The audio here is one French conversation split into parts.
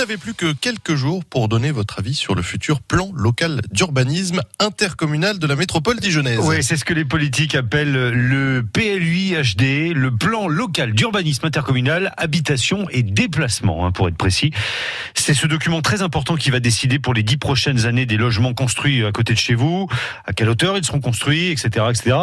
N'avez plus que quelques jours pour donner votre avis sur le futur plan local d'urbanisme intercommunal de la métropole dijonnaise. Oui, c'est ce que les politiques appellent le PLUI-HD, le plan local d'urbanisme intercommunal, habitation et déplacement, hein, pour être précis. C'est ce document très important qui va décider pour les dix prochaines années des logements construits à côté de chez vous, à quelle hauteur ils seront construits, etc. etc.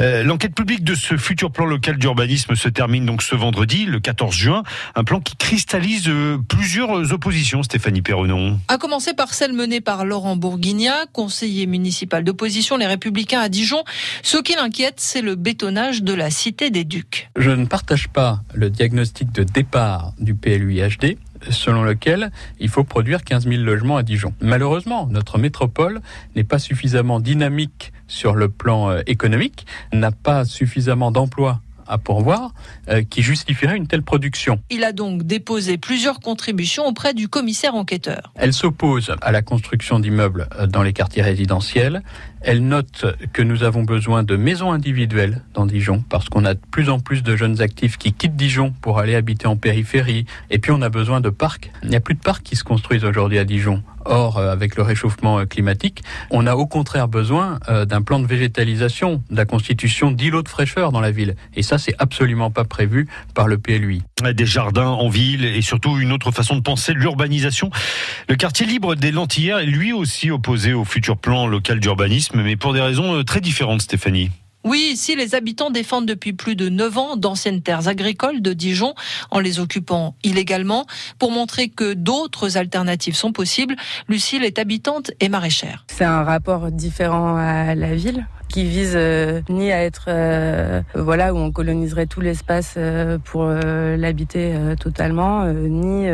Euh, L'enquête publique de ce futur plan local d'urbanisme se termine donc ce vendredi, le 14 juin. Un plan qui cristallise euh, plusieurs oppositions, Stéphanie Perronon. A commencer par celle menée par Laurent Bourguignat, conseiller municipal d'opposition, les Républicains à Dijon. Ce qui l'inquiète, c'est le bétonnage de la cité des Ducs. Je ne partage pas le diagnostic de départ du PLUIHD selon lequel il faut produire 15 000 logements à Dijon. Malheureusement, notre métropole n'est pas suffisamment dynamique sur le plan euh, économique, n'a pas suffisamment d'emplois à pourvoir euh, qui justifierait une telle production. Il a donc déposé plusieurs contributions auprès du commissaire enquêteur. Elle s'oppose à la construction d'immeubles euh, dans les quartiers résidentiels. Elle note que nous avons besoin de maisons individuelles dans Dijon parce qu'on a de plus en plus de jeunes actifs qui quittent Dijon pour aller habiter en périphérie. Et puis on a besoin de parcs. Il n'y a plus de parcs qui se construisent aujourd'hui à Dijon. Or, euh, avec le réchauffement climatique, on a au contraire besoin d'un plan de végétalisation, de la constitution d'îlots de fraîcheur dans la ville. Et ça, c'est absolument pas prévu par le PLUI. Des jardins en ville et surtout une autre façon de penser l'urbanisation. Le quartier libre des Lentillères est lui aussi opposé au futur plan local d'urbanisme, mais pour des raisons très différentes, Stéphanie. Oui, ici, les habitants défendent depuis plus de 9 ans d'anciennes terres agricoles de Dijon en les occupant illégalement. Pour montrer que d'autres alternatives sont possibles, Lucille est habitante et maraîchère. C'est un rapport différent à la ville qui vise euh, ni à être euh, voilà où on coloniserait tout l'espace euh, pour l'habiter totalement, ni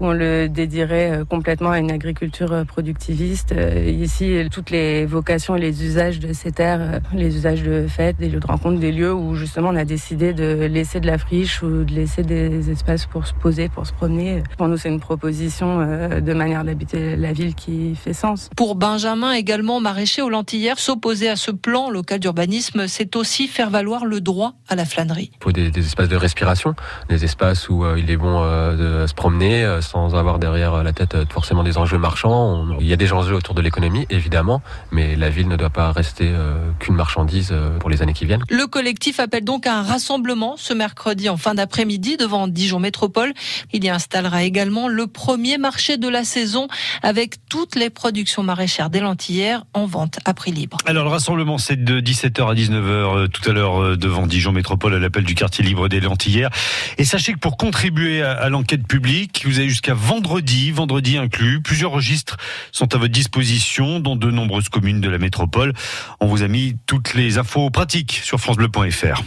on le dédierait complètement à une agriculture productiviste. Ici, toutes les vocations et les usages de ces terres, les usages de fêtes, des lieux de rencontre, des lieux où justement on a décidé de laisser de la friche ou de laisser des espaces pour se poser, pour se promener. Pour nous, c'est une proposition de manière d'habiter la ville qui fait sens. Pour Benjamin, également maraîcher aux Lentillères, s'opposer à ce plan local d'urbanisme, c'est aussi faire valoir le droit à la flânerie. Il faut des, des espaces de respiration, des espaces où euh, il est bon euh, de se promener euh, sans avoir derrière la tête forcément des enjeux marchands. On, il y a des enjeux autour de l'économie, évidemment, mais la ville ne doit pas rester qu'une marchandise pour les années qui viennent. Le collectif appelle donc à un rassemblement ce mercredi en fin d'après-midi devant Dijon Métropole. Il y installera également le premier marché de la saison avec toutes les productions maraîchères des Lentillères en vente à prix libre. Alors le rassemblement c'est de 17h à 19h tout à l'heure devant Dijon Métropole à l'appel du quartier libre des Lentillères. Et sachez que pour contribuer à, à l'enquête publique, vous avez jusqu'à vendredi, vendredi inclus, plusieurs registres sont à votre disposition dans de nombreuses communes de la métropole. On vous a mis toutes les infos pratiques sur francebleu.fr.